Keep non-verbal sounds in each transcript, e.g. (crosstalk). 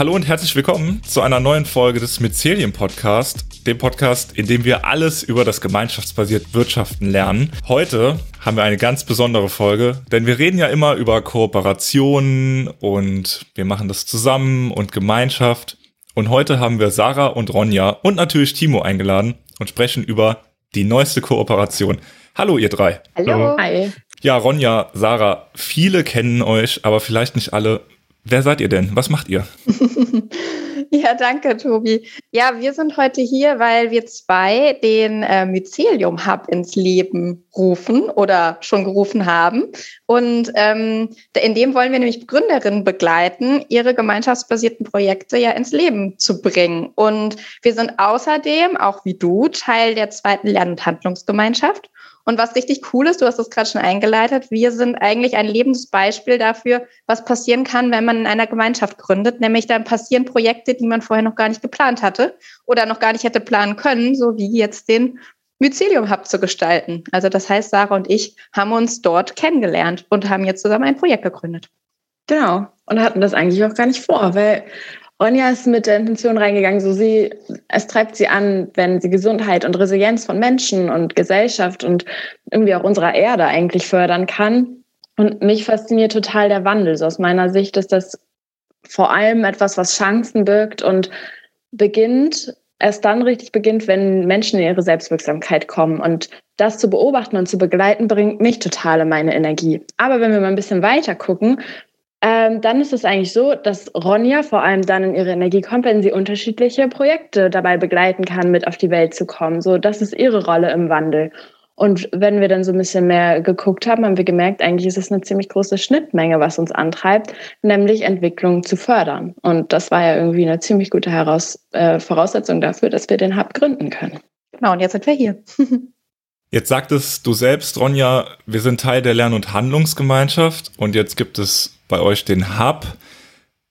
Hallo und herzlich willkommen zu einer neuen Folge des Mycelium Podcast, dem Podcast, in dem wir alles über das gemeinschaftsbasierte Wirtschaften lernen. Heute haben wir eine ganz besondere Folge, denn wir reden ja immer über Kooperationen und wir machen das zusammen und Gemeinschaft. Und heute haben wir Sarah und Ronja und natürlich Timo eingeladen und sprechen über die neueste Kooperation. Hallo ihr drei. Hallo. Hi. Ja, Ronja, Sarah, viele kennen euch, aber vielleicht nicht alle. Wer seid ihr denn? Was macht ihr? (laughs) ja, danke, Tobi. Ja, wir sind heute hier, weil wir zwei den äh, Mycelium Hub ins Leben rufen oder schon gerufen haben. Und ähm, in dem wollen wir nämlich Gründerinnen begleiten, ihre gemeinschaftsbasierten Projekte ja ins Leben zu bringen. Und wir sind außerdem, auch wie du, Teil der zweiten Lern- und Handlungsgemeinschaft. Und was richtig cool ist, du hast es gerade schon eingeleitet, wir sind eigentlich ein Lebensbeispiel dafür, was passieren kann, wenn man in einer Gemeinschaft gründet. Nämlich dann passieren Projekte, die man vorher noch gar nicht geplant hatte oder noch gar nicht hätte planen können, so wie jetzt den Mycelium Hub zu gestalten. Also das heißt, Sarah und ich haben uns dort kennengelernt und haben jetzt zusammen ein Projekt gegründet. Genau. Und hatten das eigentlich auch gar nicht vor, weil Ronja ist mit der Intention reingegangen, so sie, es treibt sie an, wenn sie Gesundheit und Resilienz von Menschen und Gesellschaft und irgendwie auch unserer Erde eigentlich fördern kann. Und mich fasziniert total der Wandel. So aus meiner Sicht ist das vor allem etwas, was Chancen birgt und beginnt, erst dann richtig beginnt, wenn Menschen in ihre Selbstwirksamkeit kommen. Und das zu beobachten und zu begleiten, bringt mich total in meine Energie. Aber wenn wir mal ein bisschen weiter gucken, ähm, dann ist es eigentlich so, dass Ronja vor allem dann in ihre Energie kommt, wenn sie unterschiedliche Projekte dabei begleiten kann, mit auf die Welt zu kommen. So, das ist ihre Rolle im Wandel. Und wenn wir dann so ein bisschen mehr geguckt haben, haben wir gemerkt, eigentlich ist es eine ziemlich große Schnittmenge, was uns antreibt, nämlich Entwicklung zu fördern. Und das war ja irgendwie eine ziemlich gute Heraus äh, Voraussetzung dafür, dass wir den Hub gründen können. Genau, und jetzt sind wir hier. (laughs) Jetzt sagtest du selbst, Ronja, wir sind Teil der Lern- und Handlungsgemeinschaft und jetzt gibt es bei euch den Hub,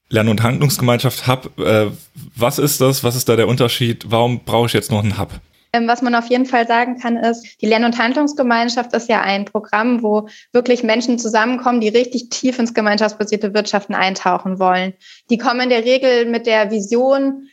Lern- und Handlungsgemeinschaft Hub. Äh, was ist das? Was ist da der Unterschied? Warum brauche ich jetzt noch einen Hub? Ähm, was man auf jeden Fall sagen kann, ist, die Lern- und Handlungsgemeinschaft ist ja ein Programm, wo wirklich Menschen zusammenkommen, die richtig tief ins gemeinschaftsbasierte Wirtschaften eintauchen wollen. Die kommen in der Regel mit der Vision,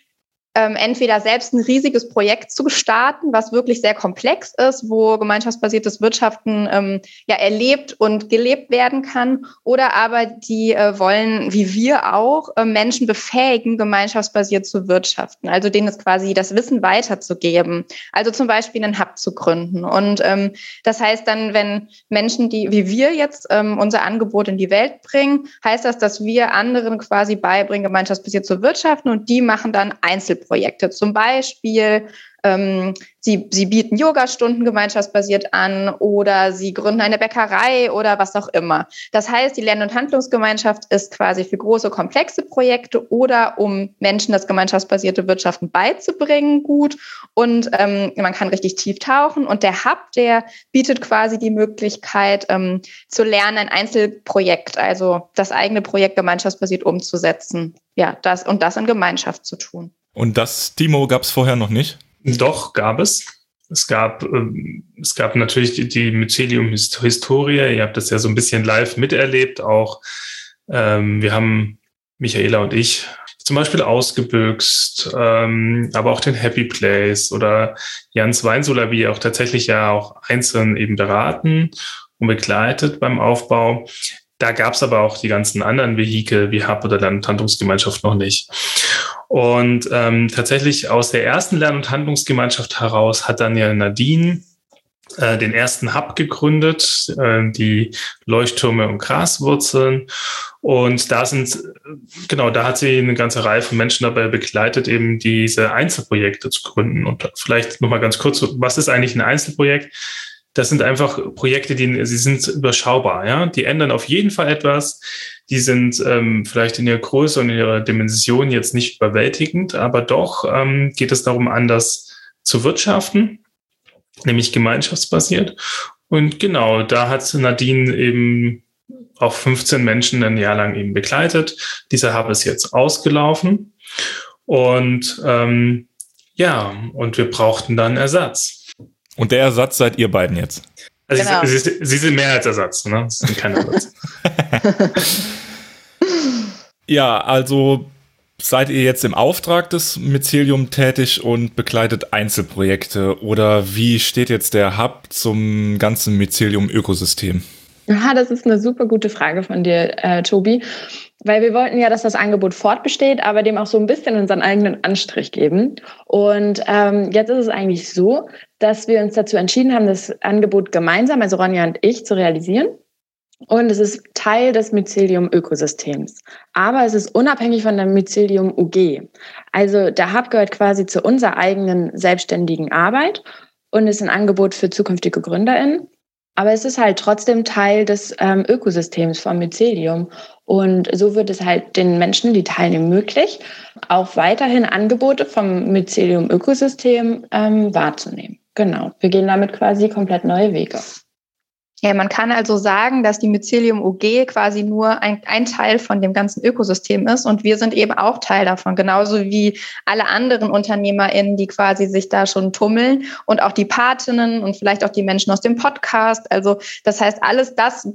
ähm, entweder selbst ein riesiges Projekt zu starten, was wirklich sehr komplex ist, wo gemeinschaftsbasiertes Wirtschaften ähm, ja erlebt und gelebt werden kann, oder aber die äh, wollen, wie wir auch, äh, Menschen befähigen, gemeinschaftsbasiert zu wirtschaften, also denen es quasi das Wissen weiterzugeben, also zum Beispiel einen Hub zu gründen. Und ähm, das heißt dann, wenn Menschen, die wie wir jetzt ähm, unser Angebot in die Welt bringen, heißt das, dass wir anderen quasi beibringen, gemeinschaftsbasiert zu wirtschaften und die machen dann Einzelprojekte. Projekte. Zum Beispiel, ähm, sie, sie bieten Yogastunden gemeinschaftsbasiert an oder sie gründen eine Bäckerei oder was auch immer. Das heißt, die Lern- und Handlungsgemeinschaft ist quasi für große, komplexe Projekte oder um Menschen das gemeinschaftsbasierte Wirtschaften beizubringen gut. Und ähm, man kann richtig tief tauchen. Und der Hub, der bietet quasi die Möglichkeit ähm, zu lernen, ein Einzelprojekt, also das eigene Projekt gemeinschaftsbasiert umzusetzen. Ja, das und das in Gemeinschaft zu tun. Und das, Timo, gab es vorher noch nicht? Doch, gab es. Es gab, ähm, es gab natürlich die, die Mycelium-Historie. Ihr habt das ja so ein bisschen live miterlebt auch. Ähm, wir haben, Michaela und ich, zum Beispiel ausgebüxt, ähm, aber auch den Happy Place oder Jans Weinsola, wie auch tatsächlich ja auch einzeln eben beraten und begleitet beim Aufbau. Da gab es aber auch die ganzen anderen Vehikel wie Hub oder dann Handlungsgemeinschaft noch nicht. Und ähm, tatsächlich aus der ersten Lern- und Handlungsgemeinschaft heraus hat dann ja Nadine äh, den ersten Hub gegründet, äh, die Leuchttürme und Graswurzeln. Und da sind, genau, da hat sie eine ganze Reihe von Menschen dabei begleitet, eben diese Einzelprojekte zu gründen. Und vielleicht nochmal ganz kurz, was ist eigentlich ein Einzelprojekt? Das sind einfach Projekte, die sie sind überschaubar, ja. Die ändern auf jeden Fall etwas die sind ähm, vielleicht in ihrer Größe und in ihrer Dimension jetzt nicht überwältigend, aber doch ähm, geht es darum, anders zu wirtschaften, nämlich gemeinschaftsbasiert. Und genau, da hat Nadine eben auch 15 Menschen ein Jahr lang eben begleitet. Dieser Hub ist jetzt ausgelaufen. Und ähm, ja, und wir brauchten dann Ersatz. Und der Ersatz seid ihr beiden jetzt? Also genau. sie, sie, sie, sind mehr als Ersatz, ne? Das sind keine Ersatz. (laughs) ja, also Seid ihr jetzt im Auftrag des Mycelium tätig und begleitet Einzelprojekte oder wie steht jetzt der Hub zum ganzen Mycelium-Ökosystem? Ja, das ist eine super gute Frage von dir, äh, Tobi. Weil wir wollten ja, dass das Angebot fortbesteht, aber dem auch so ein bisschen unseren eigenen Anstrich geben. Und ähm, jetzt ist es eigentlich so, dass wir uns dazu entschieden haben, das Angebot gemeinsam, also Ronja und ich, zu realisieren. Und es ist Teil des Mycelium-Ökosystems. Aber es ist unabhängig von der Mycelium-UG. Also der Hub gehört quasi zu unserer eigenen selbstständigen Arbeit und ist ein Angebot für zukünftige GründerInnen. Aber es ist halt trotzdem Teil des ähm, Ökosystems vom Mycelium. Und so wird es halt den Menschen, die teilnehmen, möglich, auch weiterhin Angebote vom Mycelium-Ökosystem ähm, wahrzunehmen. Genau. Wir gehen damit quasi komplett neue Wege. Ja, man kann also sagen, dass die Mycelium UG quasi nur ein, ein Teil von dem ganzen Ökosystem ist und wir sind eben auch Teil davon, genauso wie alle anderen UnternehmerInnen, die quasi sich da schon tummeln und auch die Patinnen und vielleicht auch die Menschen aus dem Podcast. Also das heißt, alles das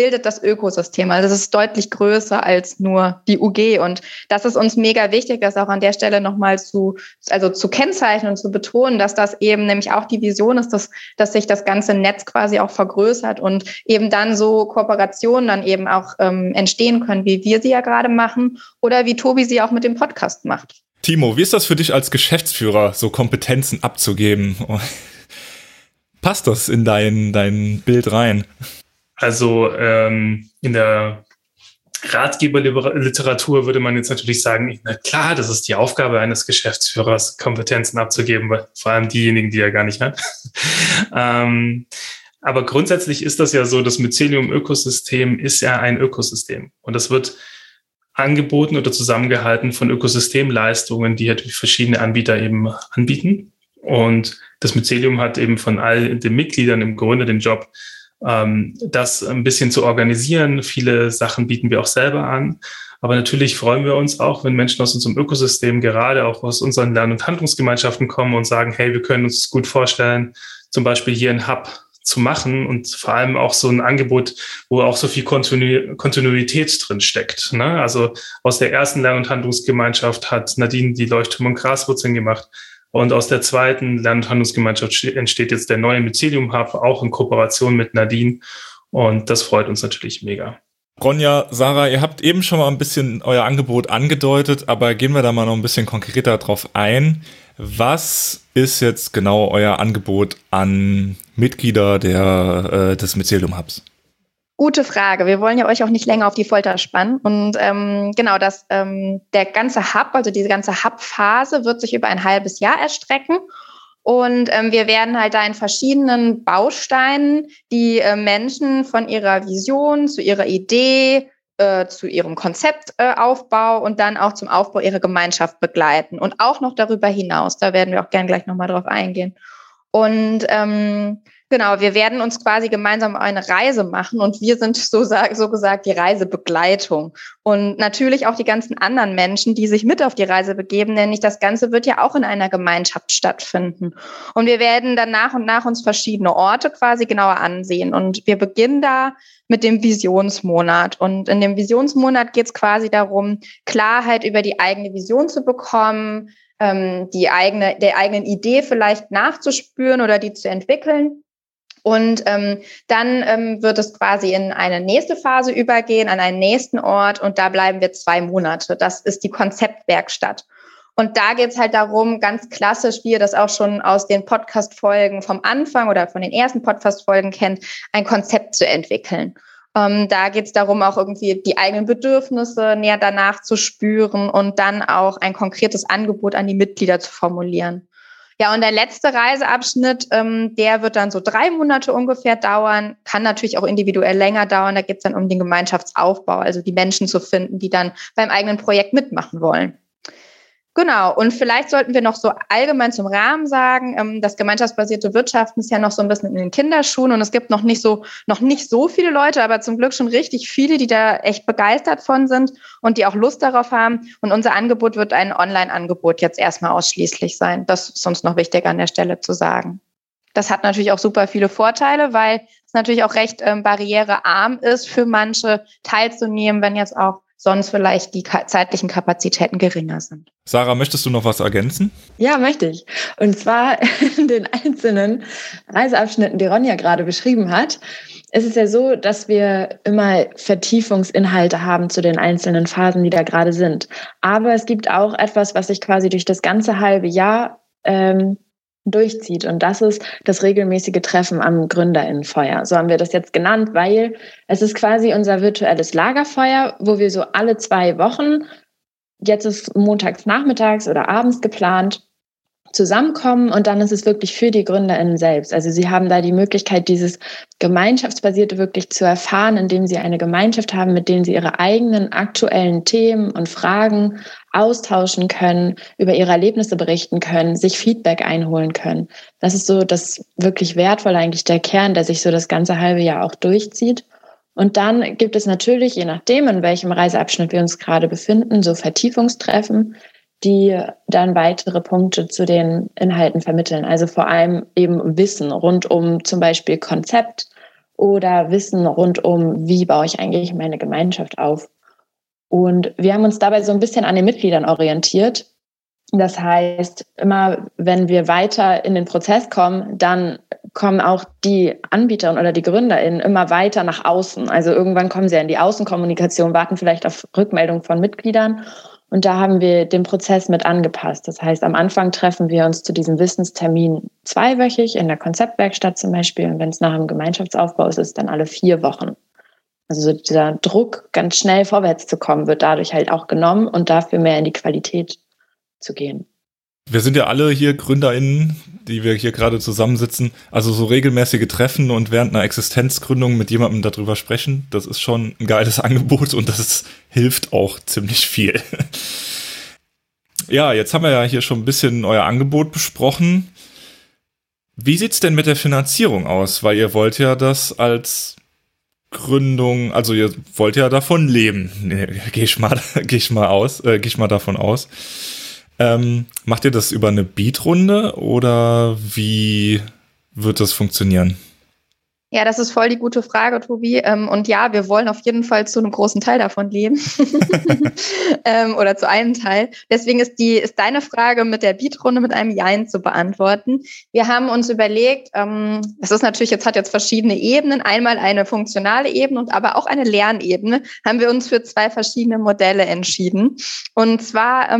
bildet das Ökosystem. Also es ist deutlich größer als nur die UG. Und das ist uns mega wichtig, das auch an der Stelle nochmal zu, also zu kennzeichnen und zu betonen, dass das eben nämlich auch die Vision ist, dass, dass sich das ganze Netz quasi auch vergrößert und eben dann so Kooperationen dann eben auch ähm, entstehen können, wie wir sie ja gerade machen oder wie Tobi sie auch mit dem Podcast macht. Timo, wie ist das für dich als Geschäftsführer, so Kompetenzen abzugeben? (laughs) Passt das in dein, dein Bild rein? Also ähm, in der Ratgeberliteratur würde man jetzt natürlich sagen, na klar, das ist die Aufgabe eines Geschäftsführers, Kompetenzen abzugeben, vor allem diejenigen, die er gar nicht hat. (laughs) ähm, aber grundsätzlich ist das ja so, das Mycelium-Ökosystem ist ja ein Ökosystem und das wird angeboten oder zusammengehalten von Ökosystemleistungen, die halt verschiedene Anbieter eben anbieten. Und das Mycelium hat eben von all den Mitgliedern im Grunde den Job, ähm, das ein bisschen zu organisieren. Viele Sachen bieten wir auch selber an. Aber natürlich freuen wir uns auch, wenn Menschen aus unserem Ökosystem, gerade auch aus unseren Lern- und Handlungsgemeinschaften kommen und sagen, hey, wir können uns gut vorstellen, zum Beispiel hier ein Hub zu machen und vor allem auch so ein Angebot, wo auch so viel Kontinu Kontinuität drin steckt. Ne? Also aus der ersten Lern- und Handlungsgemeinschaft hat Nadine die Leuchtturm- und Graswurzeln gemacht. Und aus der zweiten Lern- und Handlungsgemeinschaft entsteht jetzt der neue Mycelium Hub, auch in Kooperation mit Nadine. Und das freut uns natürlich mega. Ronja, Sarah, ihr habt eben schon mal ein bisschen euer Angebot angedeutet, aber gehen wir da mal noch ein bisschen konkreter drauf ein. Was ist jetzt genau euer Angebot an Mitglieder der, äh, des Mycelium Hubs? Gute Frage. Wir wollen ja euch auch nicht länger auf die Folter spannen. Und ähm, genau, das, ähm, der ganze Hub, also diese ganze Hub-Phase, wird sich über ein halbes Jahr erstrecken. Und ähm, wir werden halt da in verschiedenen Bausteinen die äh, Menschen von ihrer Vision zu ihrer Idee, äh, zu ihrem Konzeptaufbau äh, und dann auch zum Aufbau ihrer Gemeinschaft begleiten. Und auch noch darüber hinaus. Da werden wir auch gern gleich nochmal drauf eingehen. Und ähm, Genau, wir werden uns quasi gemeinsam eine Reise machen und wir sind so, so gesagt die Reisebegleitung. Und natürlich auch die ganzen anderen Menschen, die sich mit auf die Reise begeben, denn nicht das Ganze wird ja auch in einer Gemeinschaft stattfinden. Und wir werden dann nach und nach uns verschiedene Orte quasi genauer ansehen. Und wir beginnen da mit dem Visionsmonat. Und in dem Visionsmonat geht es quasi darum, Klarheit über die eigene Vision zu bekommen, ähm, die eigene, der eigenen Idee vielleicht nachzuspüren oder die zu entwickeln und ähm, dann ähm, wird es quasi in eine nächste Phase übergehen, an einen nächsten Ort und da bleiben wir zwei Monate. Das ist die Konzeptwerkstatt. Und da geht es halt darum, ganz klassisch, wie ihr das auch schon aus den Podcast-Folgen vom Anfang oder von den ersten Podcast-Folgen kennt, ein Konzept zu entwickeln. Ähm, da geht es darum, auch irgendwie die eigenen Bedürfnisse näher danach zu spüren und dann auch ein konkretes Angebot an die Mitglieder zu formulieren. Ja, und der letzte Reiseabschnitt, ähm, der wird dann so drei Monate ungefähr dauern, kann natürlich auch individuell länger dauern. Da geht es dann um den Gemeinschaftsaufbau, also die Menschen zu finden, die dann beim eigenen Projekt mitmachen wollen. Genau, und vielleicht sollten wir noch so allgemein zum Rahmen sagen, ähm, das gemeinschaftsbasierte Wirtschaften ist ja noch so ein bisschen in den Kinderschuhen und es gibt noch nicht so, noch nicht so viele Leute, aber zum Glück schon richtig viele, die da echt begeistert von sind und die auch Lust darauf haben. Und unser Angebot wird ein Online-Angebot jetzt erstmal ausschließlich sein. Das ist uns noch wichtig an der Stelle zu sagen. Das hat natürlich auch super viele Vorteile, weil es natürlich auch recht ähm, barrierearm ist für manche teilzunehmen, wenn jetzt auch sonst vielleicht die zeitlichen Kapazitäten geringer sind. Sarah, möchtest du noch was ergänzen? Ja, möchte ich. Und zwar (laughs) in den einzelnen Reiseabschnitten, die Ronja gerade beschrieben hat, ist es ja so, dass wir immer Vertiefungsinhalte haben zu den einzelnen Phasen, die da gerade sind. Aber es gibt auch etwas, was sich quasi durch das ganze halbe Jahr ähm, durchzieht. Und das ist das regelmäßige Treffen am Gründerinnenfeuer. So haben wir das jetzt genannt, weil es ist quasi unser virtuelles Lagerfeuer, wo wir so alle zwei Wochen, jetzt ist montags nachmittags oder abends geplant, zusammenkommen und dann ist es wirklich für die GründerInnen selbst. Also sie haben da die Möglichkeit, dieses Gemeinschaftsbasierte wirklich zu erfahren, indem sie eine Gemeinschaft haben, mit denen sie ihre eigenen aktuellen Themen und Fragen austauschen können, über ihre Erlebnisse berichten können, sich Feedback einholen können. Das ist so das wirklich wertvolle eigentlich der Kern, der sich so das ganze halbe Jahr auch durchzieht. Und dann gibt es natürlich, je nachdem, in welchem Reiseabschnitt wir uns gerade befinden, so Vertiefungstreffen, die dann weitere Punkte zu den Inhalten vermitteln. Also vor allem eben Wissen rund um zum Beispiel Konzept oder Wissen rund um, wie baue ich eigentlich meine Gemeinschaft auf. Und wir haben uns dabei so ein bisschen an den Mitgliedern orientiert. Das heißt, immer wenn wir weiter in den Prozess kommen, dann kommen auch die Anbieter oder die GründerInnen immer weiter nach außen. Also irgendwann kommen sie in die Außenkommunikation, warten vielleicht auf Rückmeldung von Mitgliedern und da haben wir den Prozess mit angepasst. Das heißt, am Anfang treffen wir uns zu diesem Wissenstermin zweiwöchig in der Konzeptwerkstatt zum Beispiel. Und wenn es nach einem Gemeinschaftsaufbau ist, ist dann alle vier Wochen. Also dieser Druck, ganz schnell vorwärts zu kommen, wird dadurch halt auch genommen und dafür mehr in die Qualität zu gehen. Wir sind ja alle hier GründerInnen, die wir hier gerade zusammensitzen. Also so regelmäßige Treffen und während einer Existenzgründung mit jemandem darüber sprechen, das ist schon ein geiles (laughs) Angebot und das hilft auch ziemlich viel. ja, jetzt haben wir ja hier schon ein bisschen euer Angebot besprochen. Wie sieht's denn mit der Finanzierung aus? Weil ihr wollt ja das als Gründung, also ihr wollt ja davon leben. Nee, geh ich mal, (laughs) geh ich mal aus, äh, geh ich mal davon aus. Ähm, macht ihr das über eine Beat-Runde oder wie wird das funktionieren? Ja, das ist voll die gute Frage, Tobi. Ähm, und ja, wir wollen auf jeden Fall zu einem großen Teil davon leben. (laughs) Ähm, oder zu einem Teil. Deswegen ist die, ist deine Frage mit der Beat-Runde mit einem Jein zu beantworten. Wir haben uns überlegt, ähm, das ist natürlich, jetzt hat jetzt verschiedene Ebenen. Einmal eine funktionale Ebene und aber auch eine Lernebene. Haben wir uns für zwei verschiedene Modelle entschieden. Und zwar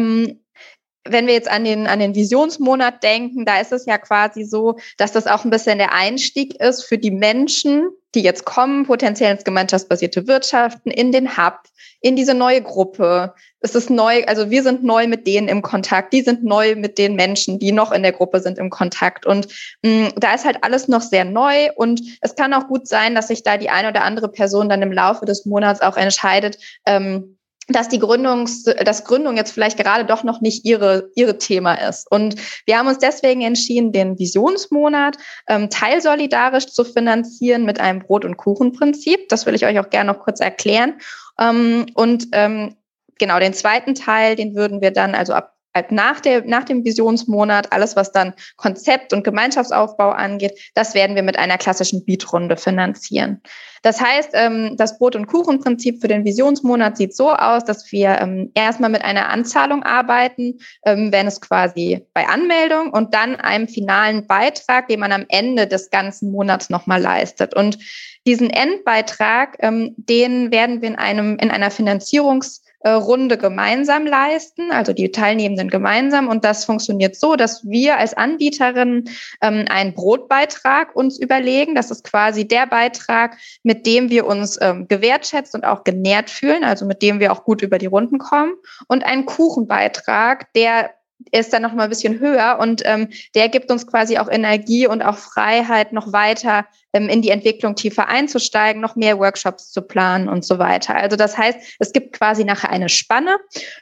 wenn wir jetzt an den, an den Visionsmonat denken, da ist es ja quasi so, dass das auch ein bisschen der Einstieg ist für die Menschen, die jetzt kommen, potenziell ins gemeinschaftsbasierte Wirtschaften, in den Hub, in diese neue Gruppe. Es ist neu, also wir sind neu mit denen im Kontakt, die sind neu mit den Menschen, die noch in der Gruppe sind im Kontakt. Und mh, mm, da ist halt alles noch sehr neu und es kann auch gut sein, dass sich da die eine oder andere Person dann im Laufe des Monats auch entscheidet, ähm, dass die Gründungs, dass Gründung jetzt vielleicht gerade doch noch nicht ihre, ihre Thema ist. Und wir haben uns deswegen entschieden, den Visionsmonat ähm, teilsolidarisch zu finanzieren mit einem Brot- und Kuchenprinzip. Das will ich euch auch gerne noch kurz erklären. Ähm, und ähm, genau den zweiten Teil, den würden wir dann also ab Halt nach, der, nach dem Visionsmonat, alles was dann Konzept und Gemeinschaftsaufbau angeht, das werden wir mit einer klassischen Beat-Runde finanzieren. Das heißt, ähm, das Brot- und Kuchenprinzip für den Visionsmonat sieht so aus, dass wir ähm, erstmal mit einer Anzahlung arbeiten, ähm, wenn es quasi bei Anmeldung und dann einem finalen Beitrag, den man am Ende des ganzen Monats nochmal leistet. Und diesen Endbeitrag, den werden wir in einem, in einer Finanzierungs- Runde gemeinsam leisten, also die Teilnehmenden gemeinsam. Und das funktioniert so, dass wir als Anbieterin ähm, einen Brotbeitrag uns überlegen. Das ist quasi der Beitrag, mit dem wir uns ähm, gewertschätzt und auch genährt fühlen, also mit dem wir auch gut über die Runden kommen. Und einen Kuchenbeitrag, der ist dann noch mal ein bisschen höher und ähm, der gibt uns quasi auch Energie und auch Freiheit, noch weiter ähm, in die Entwicklung tiefer einzusteigen, noch mehr Workshops zu planen und so weiter. Also das heißt, es gibt quasi nachher eine Spanne,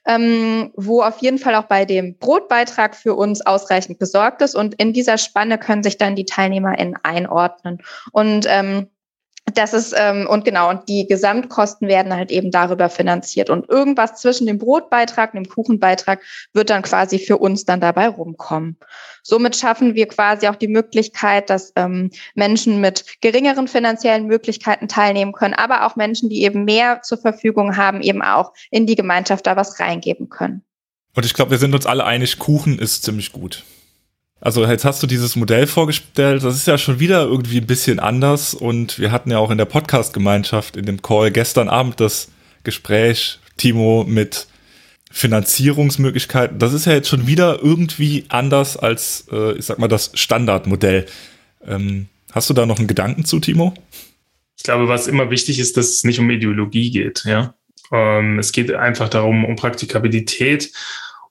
ähm, wo auf jeden Fall auch bei dem Brotbeitrag für uns ausreichend gesorgt ist und in dieser Spanne können sich dann die TeilnehmerInnen einordnen und ähm, das ist, ähm, und genau, und die Gesamtkosten werden halt eben darüber finanziert. Und irgendwas zwischen dem Brotbeitrag und dem Kuchenbeitrag wird dann quasi für uns dann dabei rumkommen. Somit schaffen wir quasi auch die Möglichkeit, dass ähm, Menschen mit geringeren finanziellen Möglichkeiten teilnehmen können, aber auch Menschen, die eben mehr zur Verfügung haben, eben auch in die Gemeinschaft da was reingeben können. Und ich glaube, wir sind uns alle einig, Kuchen ist ziemlich gut. Also jetzt hast du dieses Modell vorgestellt, das ist ja schon wieder irgendwie ein bisschen anders und wir hatten ja auch in der Podcast-Gemeinschaft in dem Call gestern Abend das Gespräch, Timo, mit Finanzierungsmöglichkeiten. Das ist ja jetzt schon wieder irgendwie anders als, äh, ich sag mal, das Standardmodell. Ähm, hast du da noch einen Gedanken zu, Timo? Ich glaube, was immer wichtig ist, dass es nicht um Ideologie geht, ja. Ähm, es geht einfach darum, um Praktikabilität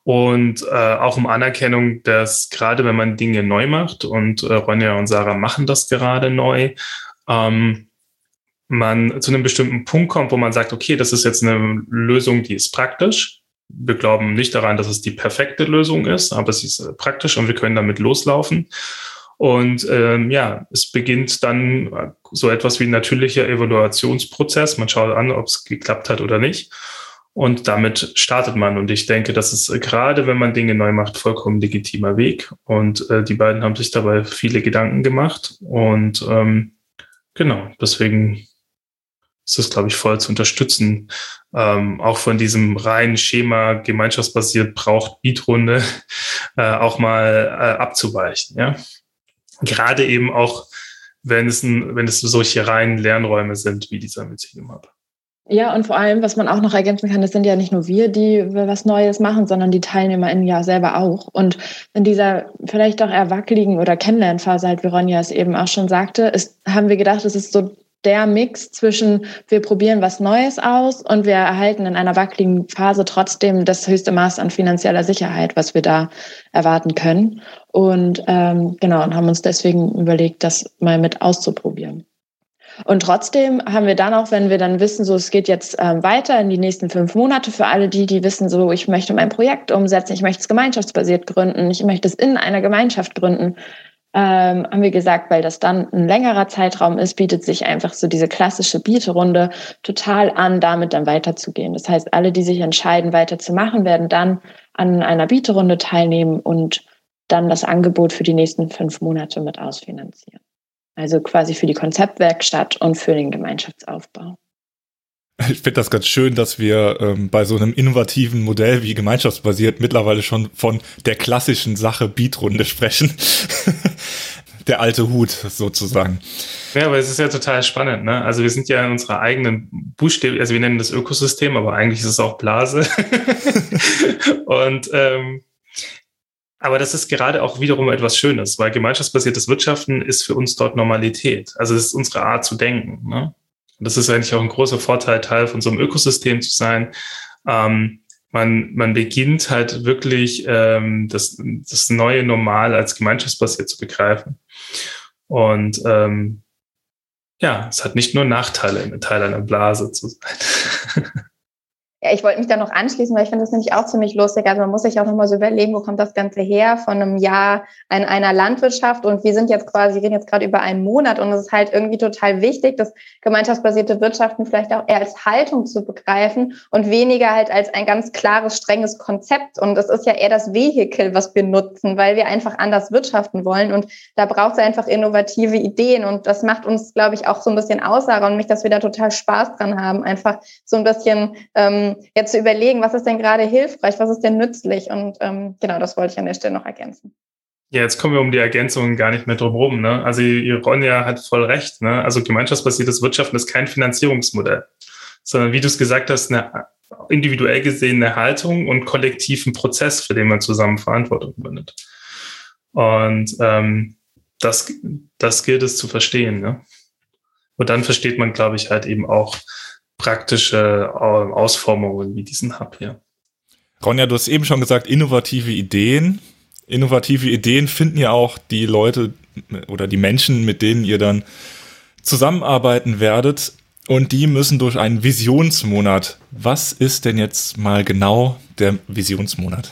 und äh, auch um Anerkennung, dass gerade wenn man Dinge neu macht und äh, Ronja und Sarah machen das gerade neu, ähm, man zu einem bestimmten Punkt kommt, wo man sagt, okay, das ist jetzt eine Lösung, die ist praktisch. Wir glauben nicht daran, dass es die perfekte Lösung ist, aber es ist äh, praktisch und wir können damit loslaufen. Und ähm, ja, es beginnt dann äh, so etwas wie ein natürlicher Evaluationsprozess. Man schaut an, ob es geklappt hat oder nicht. Und damit startet man. Und ich denke, das ist äh, gerade, wenn man Dinge neu macht, vollkommen legitimer Weg. Und äh, die beiden haben sich dabei viele Gedanken gemacht. Und ähm, genau, deswegen ist das, glaube ich, voll zu unterstützen. Ähm, auch von diesem reinen Schema gemeinschaftsbasiert braucht Beatrunde (laughs) äh, auch mal äh, abzuweichen. Ja, gerade eben auch, wenn es, ein, wenn es solche reinen Lernräume sind wie dieser Mycelium Hub. Ja, und vor allem, was man auch noch ergänzen kann, das sind ja nicht nur wir, die was Neues machen, sondern die TeilnehmerInnen ja selber auch. Und in dieser vielleicht auch eher wackeligen oder Kennenlernphase, halt wie Ronja es eben auch schon sagte, ist, haben wir gedacht, es ist so der Mix zwischen wir probieren was Neues aus und wir erhalten in einer wackeligen Phase trotzdem das höchste Maß an finanzieller Sicherheit, was wir da erwarten können. Und ähm, genau, und haben uns deswegen überlegt, das mal mit auszuprobieren. Und trotzdem haben wir dann auch, wenn wir dann wissen, so es geht jetzt ähm, weiter in die nächsten fünf Monate für alle die, die wissen, so ich möchte mein Projekt umsetzen, ich möchte es gemeinschaftsbasiert gründen, ich möchte es in einer Gemeinschaft gründen, ähm, haben wir gesagt, weil das dann ein längerer Zeitraum ist, bietet sich einfach so diese klassische Bieterunde total an, damit dann weiterzugehen. Das heißt, alle, die sich entscheiden, weiterzumachen, werden dann an einer Bieterunde teilnehmen und dann das Angebot für die nächsten fünf Monate mit ausfinanzieren. Also quasi für die Konzeptwerkstatt und für den Gemeinschaftsaufbau. Ich finde das ganz schön, dass wir ähm, bei so einem innovativen Modell wie gemeinschaftsbasiert mittlerweile schon von der klassischen Sache Beatrunde sprechen. (laughs) der alte Hut sozusagen. Ja, aber es ist ja total spannend. Ne? Also wir sind ja in unserer eigenen Buchstabe, also wir nennen das Ökosystem, aber eigentlich ist es auch Blase. (laughs) und ähm, aber das ist gerade auch wiederum etwas Schönes, weil gemeinschaftsbasiertes Wirtschaften ist für uns dort Normalität. Also es ist unsere Art zu denken. Ne? Und das ist eigentlich auch ein großer Vorteil, Teil von so einem Ökosystem zu sein. Ähm, man, man beginnt halt wirklich ähm, das, das neue Normal als gemeinschaftsbasiert zu begreifen. Und ähm, ja, es hat nicht nur Nachteile, Teil einer Blase zu sein. (laughs) Ja, ich wollte mich da noch anschließen, weil ich finde das nämlich auch ziemlich lustig. Also man muss sich auch nochmal so überlegen, wo kommt das Ganze her von einem Jahr in einer Landwirtschaft und wir sind jetzt quasi, reden jetzt gerade über einen Monat und es ist halt irgendwie total wichtig, das gemeinschaftsbasierte Wirtschaften vielleicht auch eher als Haltung zu begreifen und weniger halt als ein ganz klares, strenges Konzept. Und es ist ja eher das Vehikel, was wir nutzen, weil wir einfach anders wirtschaften wollen und da braucht es einfach innovative Ideen und das macht uns, glaube ich, auch so ein bisschen aus, Sarah und mich, dass wir da total Spaß dran haben, einfach so ein bisschen ähm, jetzt zu überlegen, was ist denn gerade hilfreich, was ist denn nützlich und ähm, genau, das wollte ich an der Stelle noch ergänzen. Ja, jetzt kommen wir um die Ergänzungen gar nicht mehr drum rum. Ne? Also Ronja hat voll recht. Ne? Also gemeinschaftsbasiertes Wirtschaften ist kein Finanzierungsmodell, sondern wie du es gesagt hast, eine individuell gesehene Haltung und kollektiven Prozess, für den man zusammen Verantwortung übernimmt. Und ähm, das, das gilt es zu verstehen. Ne? Und dann versteht man, glaube ich, halt eben auch, praktische ähm, Ausformungen wie diesen Hub hier. Ronja, du hast eben schon gesagt, innovative Ideen. Innovative Ideen finden ja auch die Leute oder die Menschen, mit denen ihr dann zusammenarbeiten werdet. Und die müssen durch einen Visionsmonat. Was ist denn jetzt mal genau der Visionsmonat?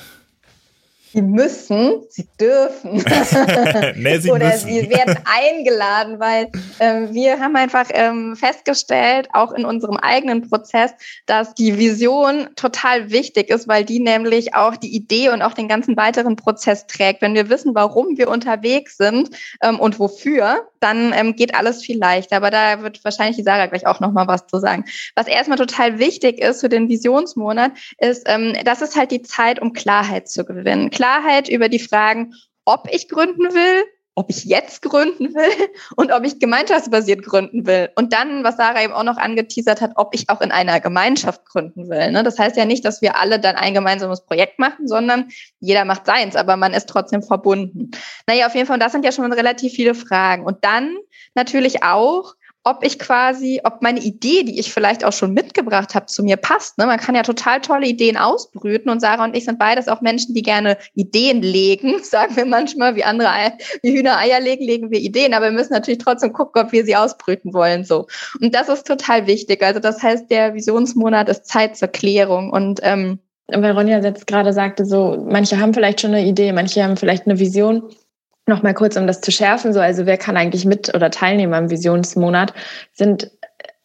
Sie müssen, sie dürfen. (laughs) nee, sie (laughs) Oder müssen. sie werden eingeladen, weil ähm, wir haben einfach ähm, festgestellt, auch in unserem eigenen Prozess, dass die Vision total wichtig ist, weil die nämlich auch die Idee und auch den ganzen weiteren Prozess trägt. Wenn wir wissen, warum wir unterwegs sind ähm, und wofür, dann ähm, geht alles viel leichter. Aber da wird wahrscheinlich die Sarah gleich auch nochmal was zu sagen. Was erstmal total wichtig ist für den Visionsmonat, ist, ähm, das ist halt die Zeit, um Klarheit zu gewinnen. Klarheit über die Fragen, ob ich gründen will, ob ich jetzt gründen will (laughs) und ob ich gemeinschaftsbasiert gründen will. Und dann, was Sarah eben auch noch angeteasert hat, ob ich auch in einer Gemeinschaft gründen will. Ne? Das heißt ja nicht, dass wir alle dann ein gemeinsames Projekt machen, sondern jeder macht seins, aber man ist trotzdem verbunden. Naja, auf jeden Fall, das sind ja schon relativ viele Fragen. Und dann natürlich auch, ob ich quasi, ob meine Idee, die ich vielleicht auch schon mitgebracht habe, zu mir passt. Ne? Man kann ja total tolle Ideen ausbrüten und Sarah und ich sind beides auch Menschen, die gerne Ideen legen, (laughs) sagen wir manchmal, wie andere wie Hühner Eier legen, legen wir Ideen, aber wir müssen natürlich trotzdem gucken, ob wir sie ausbrüten wollen. So. Und das ist total wichtig. Also das heißt, der Visionsmonat ist Zeit zur Klärung und ähm, weil Ronja jetzt gerade sagte, so manche haben vielleicht schon eine Idee, manche haben vielleicht eine Vision. Noch mal kurz, um das zu schärfen, so also wer kann eigentlich mit oder teilnehmen am Visionsmonat, sind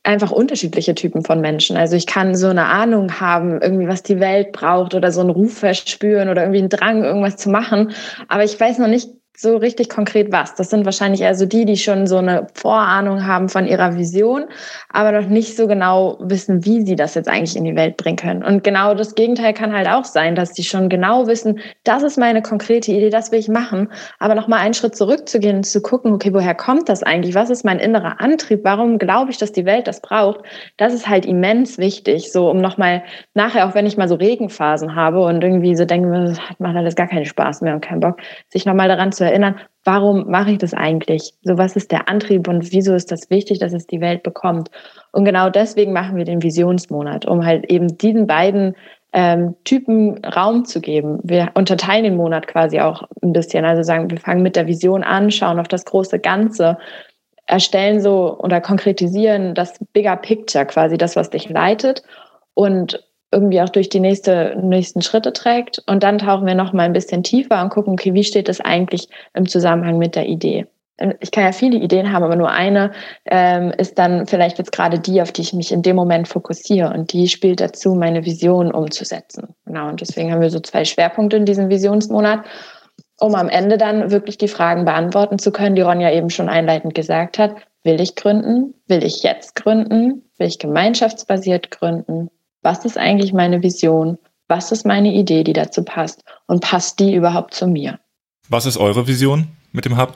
einfach unterschiedliche Typen von Menschen. Also ich kann so eine Ahnung haben, irgendwie was die Welt braucht oder so einen Ruf verspüren oder irgendwie einen Drang, irgendwas zu machen. Aber ich weiß noch nicht so richtig konkret was. Das sind wahrscheinlich eher so die, die schon so eine Vorahnung haben von ihrer Vision, aber noch nicht so genau wissen, wie sie das jetzt eigentlich in die Welt bringen können. Und genau das Gegenteil kann halt auch sein, dass sie schon genau wissen, das ist meine konkrete Idee, das will ich machen, aber noch mal einen Schritt zurückzugehen und zu gucken, okay, woher kommt das eigentlich? Was ist mein innerer Antrieb? Warum glaube ich, dass die Welt das braucht? Das ist halt immens wichtig, so um noch mal nachher, auch wenn ich mal so Regenphasen habe und irgendwie so denke, das macht alles gar keinen Spaß mehr und keinen Bock, sich noch mal daran zu erinnern, warum mache ich das eigentlich? So, was ist der Antrieb und wieso ist das wichtig, dass es die Welt bekommt? Und genau deswegen machen wir den Visionsmonat, um halt eben diesen beiden ähm, Typen Raum zu geben. Wir unterteilen den Monat quasi auch ein bisschen. Also sagen, wir fangen mit der Vision an, schauen auf das große Ganze, erstellen so oder konkretisieren das Bigger Picture quasi, das, was dich leitet und irgendwie auch durch die nächste, nächsten Schritte trägt. Und dann tauchen wir noch mal ein bisschen tiefer und gucken, okay, wie steht das eigentlich im Zusammenhang mit der Idee? Ich kann ja viele Ideen haben, aber nur eine ähm, ist dann vielleicht jetzt gerade die, auf die ich mich in dem Moment fokussiere. Und die spielt dazu, meine Vision umzusetzen. Genau. Und deswegen haben wir so zwei Schwerpunkte in diesem Visionsmonat, um am Ende dann wirklich die Fragen beantworten zu können, die Ronja eben schon einleitend gesagt hat. Will ich gründen? Will ich jetzt gründen? Will ich gemeinschaftsbasiert gründen? Was ist eigentlich meine Vision, was ist meine Idee, die dazu passt und passt die überhaupt zu mir. Was ist eure Vision mit dem Hub?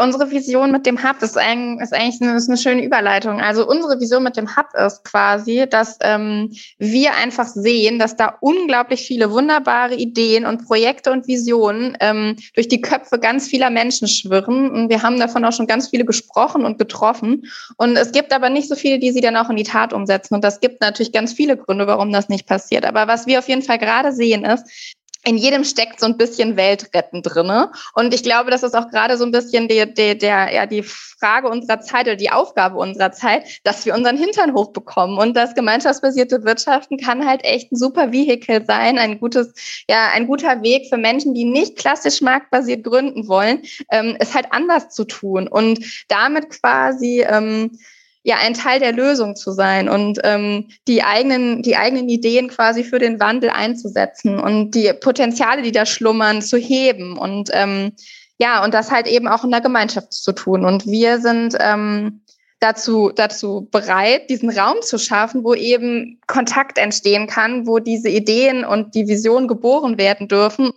Unsere Vision mit dem Hub ist, ein, ist eigentlich eine, ist eine, schöne Überleitung. Also unsere Vision mit dem Hub ist quasi, dass ähm, wir einfach sehen, dass da unglaublich viele wunderbare Ideen und Projekte und Visionen ähm, durch die Köpfe ganz vieler Menschen schwirren. Und wir haben davon auch schon ganz viele gesprochen und getroffen. Und es gibt aber nicht so viele, die sie dann auch in die Tat umsetzen. Und das gibt natürlich ganz viele Gründe, warum das nicht passiert. Aber was wir auf jeden Fall gerade sehen, ist, in jedem steckt so ein bisschen Weltretten drinne. Und ich glaube, das ist auch gerade so ein bisschen die, die, der, ja, die Frage unserer Zeit oder die Aufgabe unserer Zeit, dass wir unseren Hintern hochbekommen. Und das gemeinschaftsbasierte Wirtschaften kann halt echt ein super Vehikel sein, ein gutes, ja, ein guter Weg für Menschen, die nicht klassisch marktbasiert gründen wollen, ähm, es halt anders zu tun und damit quasi, ähm, ja ein Teil der Lösung zu sein und ähm, die eigenen die eigenen Ideen quasi für den Wandel einzusetzen und die Potenziale, die da schlummern, zu heben und ähm, ja und das halt eben auch in der Gemeinschaft zu tun. Und wir sind ähm, dazu, dazu bereit, diesen Raum zu schaffen, wo eben Kontakt entstehen kann, wo diese Ideen und die Visionen geboren werden dürfen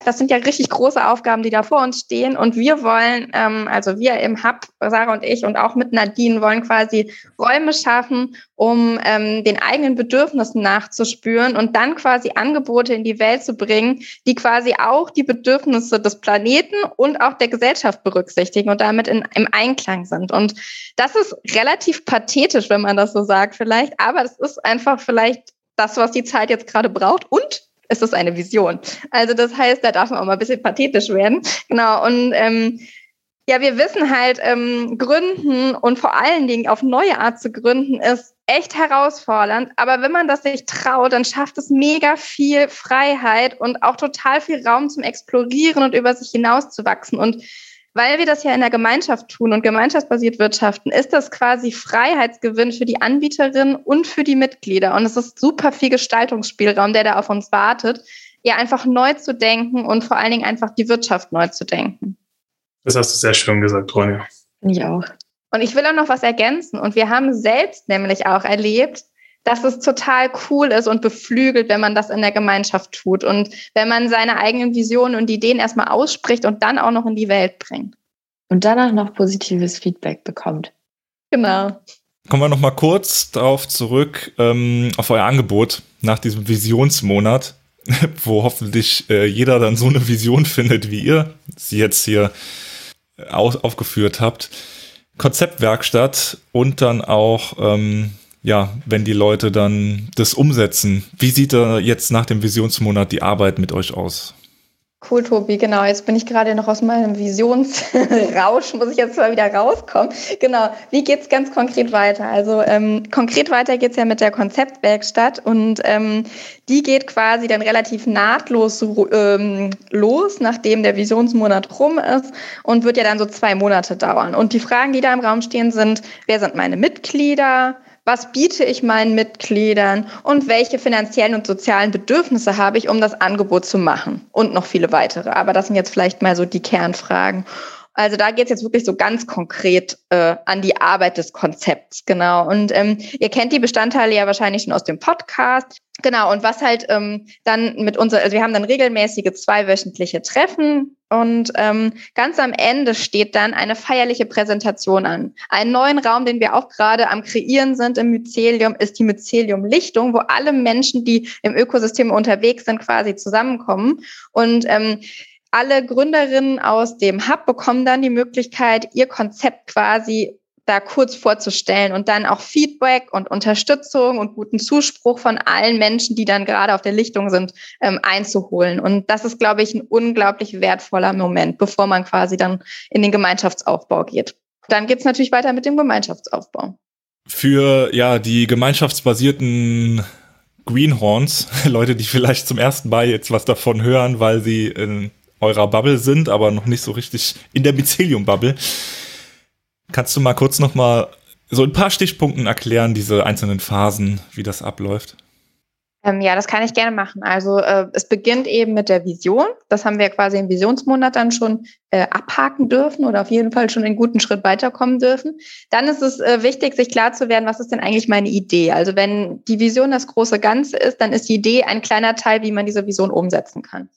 das sind ja richtig große Aufgaben, die da vor uns stehen. Und wir wollen, ähm, also wir im Hub, Sarah und ich und auch mit Nadine, wollen quasi Räume schaffen, um ähm, den eigenen Bedürfnissen nachzuspüren und dann quasi Angebote in die Welt zu bringen, die quasi auch die Bedürfnisse des Planeten und auch der Gesellschaft berücksichtigen und damit in, im Einklang sind. Und das ist relativ pathetisch, wenn man das so sagt vielleicht, aber es ist einfach vielleicht das, was die Zeit jetzt gerade braucht und ist das eine Vision. Also das heißt, da darf man auch mal ein bisschen pathetisch werden. Genau. Und ähm, Ja, wir wissen halt, ähm, gründen und vor allen Dingen auf neue Art zu gründen ist echt herausfordernd. Aber wenn man das sich traut, dann schafft es mega viel Freiheit und auch total viel Raum zum Explorieren und über sich hinauszuwachsen. Und weil wir das ja in der Gemeinschaft tun und gemeinschaftsbasiert wirtschaften, ist das quasi Freiheitsgewinn für die Anbieterinnen und für die Mitglieder. Und es ist super viel Gestaltungsspielraum, der da auf uns wartet, ja einfach neu zu denken und vor allen Dingen einfach die Wirtschaft neu zu denken. Das hast du sehr schön gesagt, Ronja. Ich auch. Und ich will auch noch was ergänzen. Und wir haben selbst nämlich auch erlebt, dass es total cool ist und beflügelt, wenn man das in der Gemeinschaft tut und wenn man seine eigenen Visionen und Ideen erstmal ausspricht und dann auch noch in die Welt bringt. Und danach noch positives Feedback bekommt. Genau. Kommen wir noch mal kurz darauf zurück, ähm, auf euer Angebot nach diesem Visionsmonat, (laughs) wo hoffentlich äh, jeder dann so eine Vision findet, wie ihr sie jetzt hier auf, aufgeführt habt. Konzeptwerkstatt und dann auch ähm, ja, wenn die Leute dann das umsetzen. Wie sieht da jetzt nach dem Visionsmonat die Arbeit mit euch aus? Cool, Tobi, genau. Jetzt bin ich gerade noch aus meinem Visionsrausch, muss ich jetzt mal wieder rauskommen. Genau. Wie geht's ganz konkret weiter? Also ähm, konkret weiter geht's ja mit der Konzeptwerkstatt und ähm, die geht quasi dann relativ nahtlos ähm, los, nachdem der Visionsmonat rum ist und wird ja dann so zwei Monate dauern. Und die Fragen, die da im Raum stehen, sind, wer sind meine Mitglieder? Was biete ich meinen Mitgliedern und welche finanziellen und sozialen Bedürfnisse habe ich, um das Angebot zu machen und noch viele weitere. Aber das sind jetzt vielleicht mal so die Kernfragen. Also da geht es jetzt wirklich so ganz konkret äh, an die Arbeit des Konzepts, genau. Und ähm, ihr kennt die Bestandteile ja wahrscheinlich schon aus dem Podcast. Genau, und was halt ähm, dann mit unserer, also wir haben dann regelmäßige zweiwöchentliche Treffen und ähm, ganz am Ende steht dann eine feierliche Präsentation an. Einen neuen Raum, den wir auch gerade am Kreieren sind im Mycelium, ist die Mycelium-Lichtung, wo alle Menschen, die im Ökosystem unterwegs sind, quasi zusammenkommen. Und ähm, alle Gründerinnen aus dem Hub bekommen dann die Möglichkeit, ihr Konzept quasi da kurz vorzustellen und dann auch Feedback und Unterstützung und guten Zuspruch von allen Menschen, die dann gerade auf der Lichtung sind, ähm, einzuholen. Und das ist, glaube ich, ein unglaublich wertvoller Moment, bevor man quasi dann in den Gemeinschaftsaufbau geht. Dann geht's natürlich weiter mit dem Gemeinschaftsaufbau. Für ja die gemeinschaftsbasierten Greenhorns, (laughs) Leute, die vielleicht zum ersten Mal jetzt was davon hören, weil sie in eurer Bubble sind, aber noch nicht so richtig in der Mycelium-Bubble. Kannst du mal kurz noch mal so ein paar Stichpunkten erklären, diese einzelnen Phasen, wie das abläuft? Ähm, ja, das kann ich gerne machen. Also äh, es beginnt eben mit der Vision. Das haben wir quasi im Visionsmonat dann schon äh, abhaken dürfen oder auf jeden Fall schon einen guten Schritt weiterkommen dürfen. Dann ist es äh, wichtig, sich klar zu werden, was ist denn eigentlich meine Idee? Also wenn die Vision das große Ganze ist, dann ist die Idee ein kleiner Teil, wie man diese Vision umsetzen kann.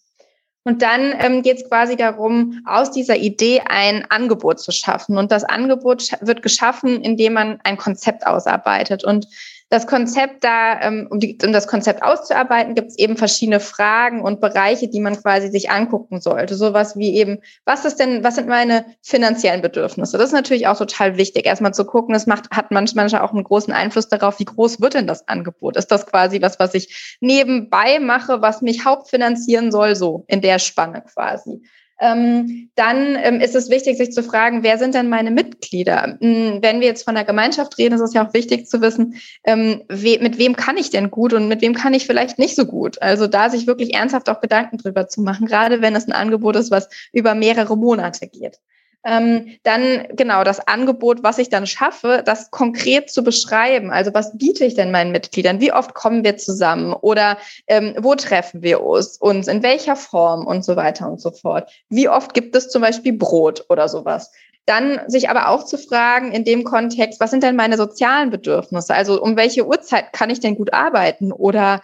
Und dann ähm, geht es quasi darum, aus dieser Idee ein Angebot zu schaffen. Und das Angebot wird geschaffen, indem man ein Konzept ausarbeitet. Und das Konzept da, ähm, um, die, um das Konzept auszuarbeiten, gibt es eben verschiedene Fragen und Bereiche, die man quasi sich angucken sollte. Sowas wie eben, was ist denn, was sind meine finanziellen Bedürfnisse? Das ist natürlich auch total wichtig, erstmal zu gucken. Das macht, hat manchmal auch einen großen Einfluss darauf, wie groß wird denn das Angebot? Ist das quasi was, was ich nebenbei mache, was mich hauptfinanzieren soll, so in der Spanne quasi? Ähm, dann ähm, ist es wichtig, sich zu fragen, wer sind denn meine Mitglieder? Hm, wenn wir jetzt von der Gemeinschaft reden, ist es ja auch wichtig zu wissen, ähm, we mit wem kann ich denn gut und mit wem kann ich vielleicht nicht so gut? Also da sich wirklich ernsthaft auch Gedanken drüber zu machen, gerade wenn es ein Angebot ist, was über mehrere Monate geht ähm, dann genau das Angebot, was ich dann schaffe, das konkret zu beschreiben. Also was biete ich denn meinen Mitgliedern? Wie oft kommen wir zusammen? Oder ähm, wo treffen wir uns? Uns in welcher Form und so weiter und so fort? Wie oft gibt es zum Beispiel Brot oder sowas? Dann sich aber auch zu fragen in dem Kontext, was sind denn meine sozialen Bedürfnisse? Also um welche Uhrzeit kann ich denn gut arbeiten? Oder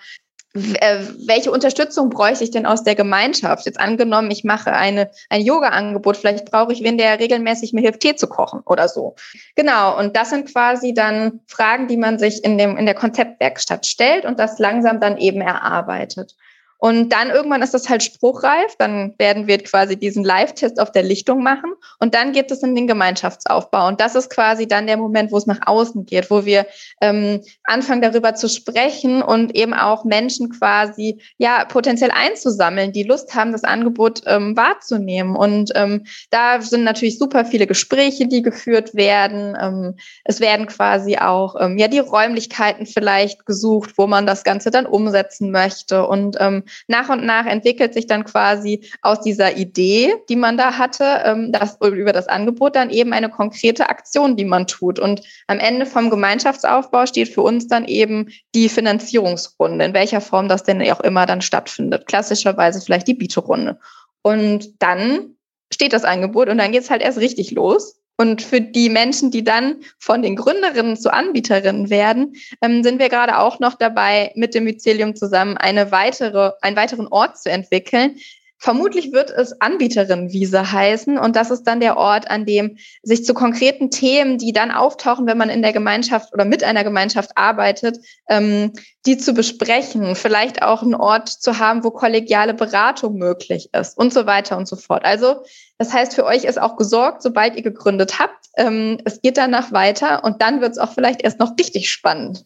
welche Unterstützung bräuchte ich denn aus der Gemeinschaft? Jetzt angenommen, ich mache eine, ein Yoga-Angebot, vielleicht brauche ich wen, der regelmäßig mir hilft, Tee zu kochen oder so. Genau, und das sind quasi dann Fragen, die man sich in, dem, in der Konzeptwerkstatt stellt und das langsam dann eben erarbeitet. Und dann irgendwann ist das halt spruchreif. Dann werden wir quasi diesen Live-Test auf der Lichtung machen. Und dann geht es in den Gemeinschaftsaufbau. Und das ist quasi dann der Moment, wo es nach außen geht, wo wir ähm, anfangen darüber zu sprechen und eben auch Menschen quasi ja potenziell einzusammeln, die Lust haben, das Angebot ähm, wahrzunehmen. Und ähm, da sind natürlich super viele Gespräche, die geführt werden. Ähm, es werden quasi auch ähm, ja die Räumlichkeiten vielleicht gesucht, wo man das Ganze dann umsetzen möchte. Und ähm, nach und nach entwickelt sich dann quasi aus dieser Idee, die man da hatte, ähm, das, über das Angebot dann eben eine konkrete Aktion, die man tut. Und am Ende vom Gemeinschaftsaufbau steht für uns dann eben die Finanzierungsrunde, in welcher Form das denn auch immer dann stattfindet. Klassischerweise vielleicht die Bieterunde. Und dann steht das Angebot und dann geht's halt erst richtig los. Und für die Menschen, die dann von den Gründerinnen zu Anbieterinnen werden, ähm, sind wir gerade auch noch dabei, mit dem Mycelium zusammen eine weitere, einen weiteren Ort zu entwickeln, Vermutlich wird es Anbieterinnenwiese heißen und das ist dann der Ort, an dem sich zu konkreten Themen, die dann auftauchen, wenn man in der Gemeinschaft oder mit einer Gemeinschaft arbeitet, ähm, die zu besprechen, vielleicht auch einen Ort zu haben, wo kollegiale Beratung möglich ist und so weiter und so fort. Also das heißt, für euch ist auch gesorgt, sobald ihr gegründet habt. Ähm, es geht danach weiter und dann wird es auch vielleicht erst noch richtig spannend.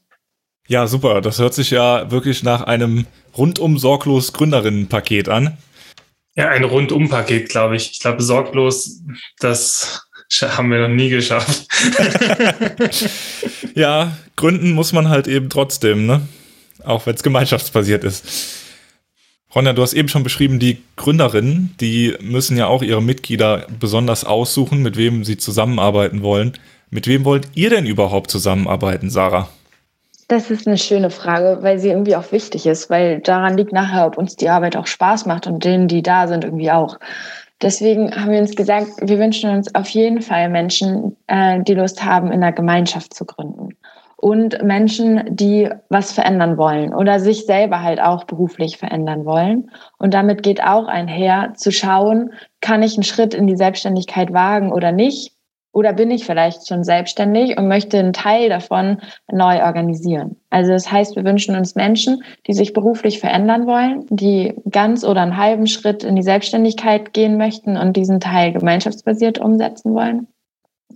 Ja, super. Das hört sich ja wirklich nach einem rundum sorglos Gründerinnenpaket an. Ja, ein Rundum-Paket, glaube ich. Ich glaube, sorglos, das haben wir noch nie geschafft. (laughs) ja, gründen muss man halt eben trotzdem, ne? Auch wenn es gemeinschaftsbasiert ist. Ronja, du hast eben schon beschrieben, die Gründerinnen, die müssen ja auch ihre Mitglieder besonders aussuchen, mit wem sie zusammenarbeiten wollen. Mit wem wollt ihr denn überhaupt zusammenarbeiten, Sarah? Das ist eine schöne Frage, weil sie irgendwie auch wichtig ist, weil daran liegt nachher, ob uns die Arbeit auch Spaß macht und denen, die da sind, irgendwie auch. Deswegen haben wir uns gesagt, wir wünschen uns auf jeden Fall Menschen, äh, die Lust haben, in einer Gemeinschaft zu gründen. Und Menschen, die was verändern wollen oder sich selber halt auch beruflich verändern wollen. Und damit geht auch einher zu schauen, kann ich einen Schritt in die Selbstständigkeit wagen oder nicht? Oder bin ich vielleicht schon selbstständig und möchte einen Teil davon neu organisieren? Also das heißt, wir wünschen uns Menschen, die sich beruflich verändern wollen, die ganz oder einen halben Schritt in die Selbstständigkeit gehen möchten und diesen Teil gemeinschaftsbasiert umsetzen wollen.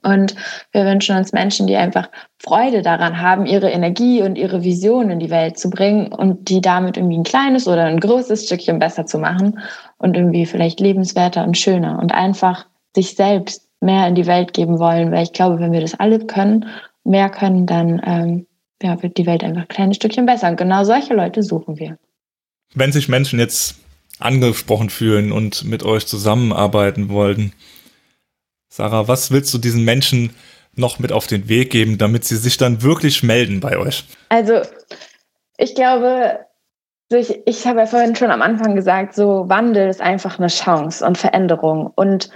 Und wir wünschen uns Menschen, die einfach Freude daran haben, ihre Energie und ihre Vision in die Welt zu bringen und die damit irgendwie ein kleines oder ein großes Stückchen besser zu machen und irgendwie vielleicht lebenswerter und schöner und einfach sich selbst mehr in die Welt geben wollen, weil ich glaube, wenn wir das alle können, mehr können, dann ähm, ja, wird die Welt einfach ein kleines Stückchen besser. Und genau solche Leute suchen wir. Wenn sich Menschen jetzt angesprochen fühlen und mit euch zusammenarbeiten wollen, Sarah, was willst du diesen Menschen noch mit auf den Weg geben, damit sie sich dann wirklich melden bei euch? Also, ich glaube, ich, ich habe ja vorhin schon am Anfang gesagt, so Wandel ist einfach eine Chance und Veränderung. Und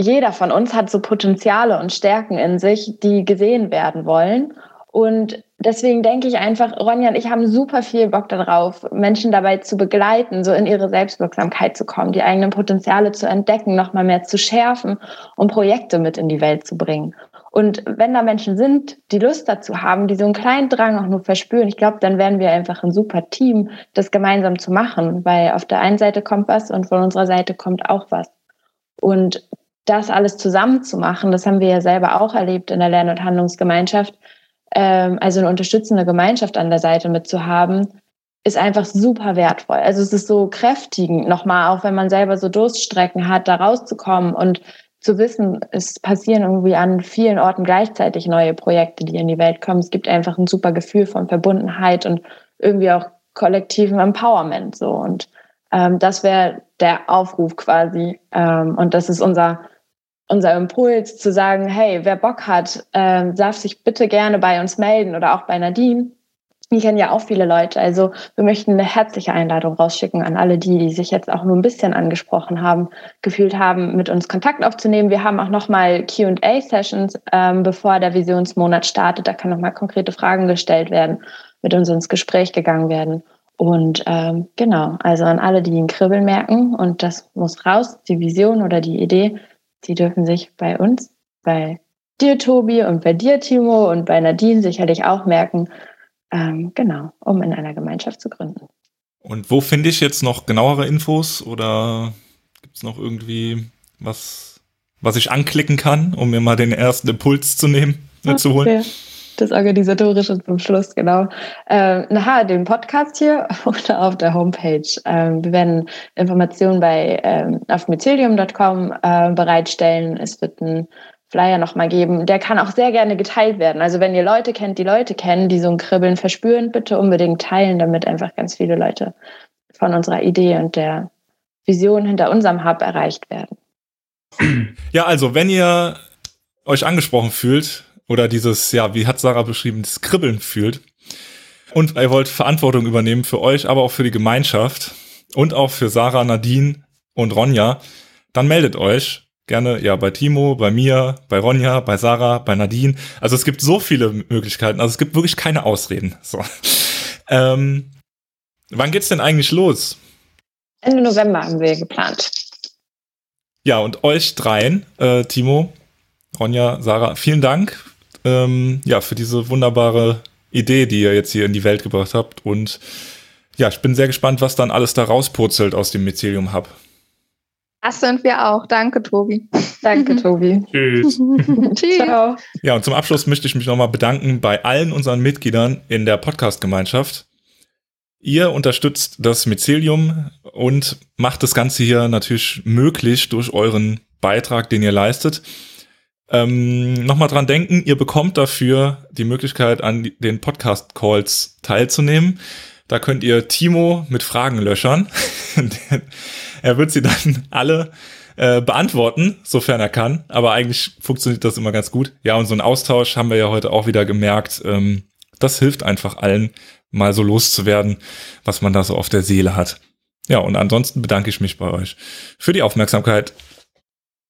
jeder von uns hat so Potenziale und Stärken in sich, die gesehen werden wollen. Und deswegen denke ich einfach, Ronja und ich haben super viel Bock darauf, Menschen dabei zu begleiten, so in ihre Selbstwirksamkeit zu kommen, die eigenen Potenziale zu entdecken, nochmal mehr zu schärfen und Projekte mit in die Welt zu bringen. Und wenn da Menschen sind, die Lust dazu haben, die so einen kleinen Drang auch nur verspüren, ich glaube, dann werden wir einfach ein super Team, das gemeinsam zu machen, weil auf der einen Seite kommt was und von unserer Seite kommt auch was. Und das alles zusammen zu machen, das haben wir ja selber auch erlebt in der Lern- und Handlungsgemeinschaft, ähm, also eine unterstützende Gemeinschaft an der Seite mit zu haben, ist einfach super wertvoll. Also es ist so kräftigend, nochmal, auch wenn man selber so Durststrecken hat, da rauszukommen und zu wissen, es passieren irgendwie an vielen Orten gleichzeitig neue Projekte, die in die Welt kommen. Es gibt einfach ein super Gefühl von Verbundenheit und irgendwie auch kollektivem Empowerment. So und ähm, das wäre der Aufruf quasi. Ähm, und das ist unser unser Impuls zu sagen, hey, wer Bock hat, äh, darf sich bitte gerne bei uns melden oder auch bei Nadine. Die kennen ja auch viele Leute. Also wir möchten eine herzliche Einladung rausschicken an alle die, die sich jetzt auch nur ein bisschen angesprochen haben, gefühlt haben, mit uns Kontakt aufzunehmen. Wir haben auch nochmal Q&A-Sessions, ähm, bevor der Visionsmonat startet. Da können nochmal konkrete Fragen gestellt werden, mit uns ins Gespräch gegangen werden. Und ähm, genau, also an alle, die ein Kribbeln merken und das muss raus, die Vision oder die Idee, die dürfen sich bei uns, bei dir, Tobi, und bei dir, Timo, und bei Nadine sicherlich auch merken, ähm, genau, um in einer Gemeinschaft zu gründen. Und wo finde ich jetzt noch genauere Infos oder gibt es noch irgendwie was, was ich anklicken kann, um mir mal den ersten Impuls zu nehmen, okay. zu holen? Das Organisatorische zum Schluss, genau. Ähm, na, den Podcast hier (laughs) oder auf der Homepage. Ähm, wir werden Informationen bei ähm, auf mycelium.com äh, bereitstellen. Es wird ein Flyer nochmal geben. Der kann auch sehr gerne geteilt werden. Also wenn ihr Leute kennt, die Leute kennen, die so ein Kribbeln verspüren, bitte unbedingt teilen, damit einfach ganz viele Leute von unserer Idee und der Vision hinter unserem Hub erreicht werden. Ja, also wenn ihr euch angesprochen fühlt oder dieses, ja, wie hat Sarah beschrieben, das Kribbeln fühlt und ihr wollt Verantwortung übernehmen für euch, aber auch für die Gemeinschaft und auch für Sarah, Nadine und Ronja, dann meldet euch gerne ja bei Timo, bei mir, bei Ronja, bei Sarah, bei Nadine. Also es gibt so viele Möglichkeiten. Also es gibt wirklich keine Ausreden. So. (laughs) Ähm, wann geht's denn eigentlich los? Ende November haben wir geplant. Ja, und euch dreien, äh, Timo, Ronja, Sarah, vielen Dank ähm, ja, für diese wunderbare Idee, die ihr jetzt hier in die Welt gebracht habt. Und ja, ich bin sehr gespannt, was dann alles da rauspurzelt aus dem Mycelium Hub. Das sind wir auch. Danke, Tobi. Danke, (laughs) Tobi. Tschüss. (laughs) Tschüss. Ciao. Ja, und zum Abschluss möchte ich mich nochmal bedanken bei allen unseren Mitgliedern in der Podcast-Gemeinschaft. Ihr unterstützt das Mycelium und macht das Ganze hier natürlich möglich durch euren Beitrag, den ihr leistet. Ähm, Nochmal dran denken, ihr bekommt dafür die Möglichkeit, an den Podcast-Calls teilzunehmen. Da könnt ihr Timo mit Fragen löchern. (laughs) er wird sie dann alle äh, beantworten, sofern er kann. Aber eigentlich funktioniert das immer ganz gut. Ja, und so ein Austausch haben wir ja heute auch wieder gemerkt. Ähm, das hilft einfach allen, mal so loszuwerden, was man da so auf der Seele hat. Ja, und ansonsten bedanke ich mich bei euch für die Aufmerksamkeit.